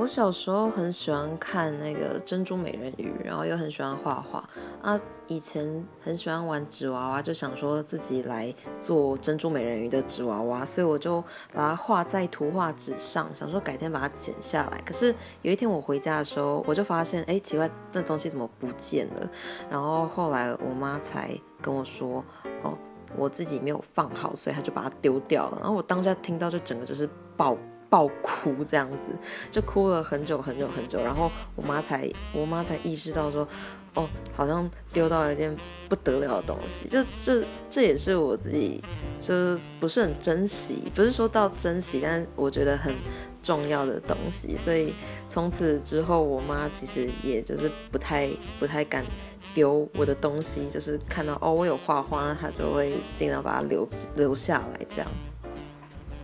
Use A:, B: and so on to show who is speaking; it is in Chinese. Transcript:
A: 我小时候很喜欢看那个珍珠美人鱼，然后又很喜欢画画啊。以前很喜欢玩纸娃娃，就想说自己来做珍珠美人鱼的纸娃娃，所以我就把它画在图画纸上，想说改天把它剪下来。可是有一天我回家的时候，我就发现，哎，奇怪，这东西怎么不见了？然后后来我妈才跟我说，哦，我自己没有放好，所以她就把它丢掉了。然后我当下听到，就整个就是爆。爆哭这样子，就哭了很久很久很久，然后我妈才我妈才意识到说，哦，好像丢到了一件不得了的东西，就这这也是我自己就是不是很珍惜，不是说到珍惜，但是我觉得很重要的东西，所以从此之后，我妈其实也就是不太不太敢丢我的东西，就是看到哦我有画画，她就会尽量把它留留下来这样。